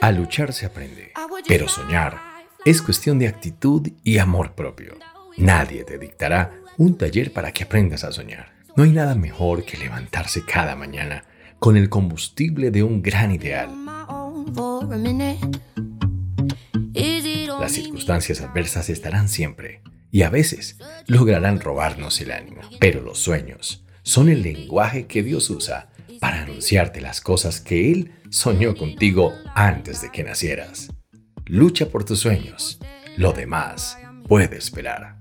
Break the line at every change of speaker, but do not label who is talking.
A luchar se aprende, pero soñar es cuestión de actitud y amor propio. Nadie te dictará un taller para que aprendas a soñar. No hay nada mejor que levantarse cada mañana con el combustible de un gran ideal. Las circunstancias adversas estarán siempre y a veces lograrán robarnos el ánimo, pero los sueños son el lenguaje que Dios usa para anunciarte las cosas que Él soñó contigo antes de que nacieras. Lucha por tus sueños. Lo demás puede esperar.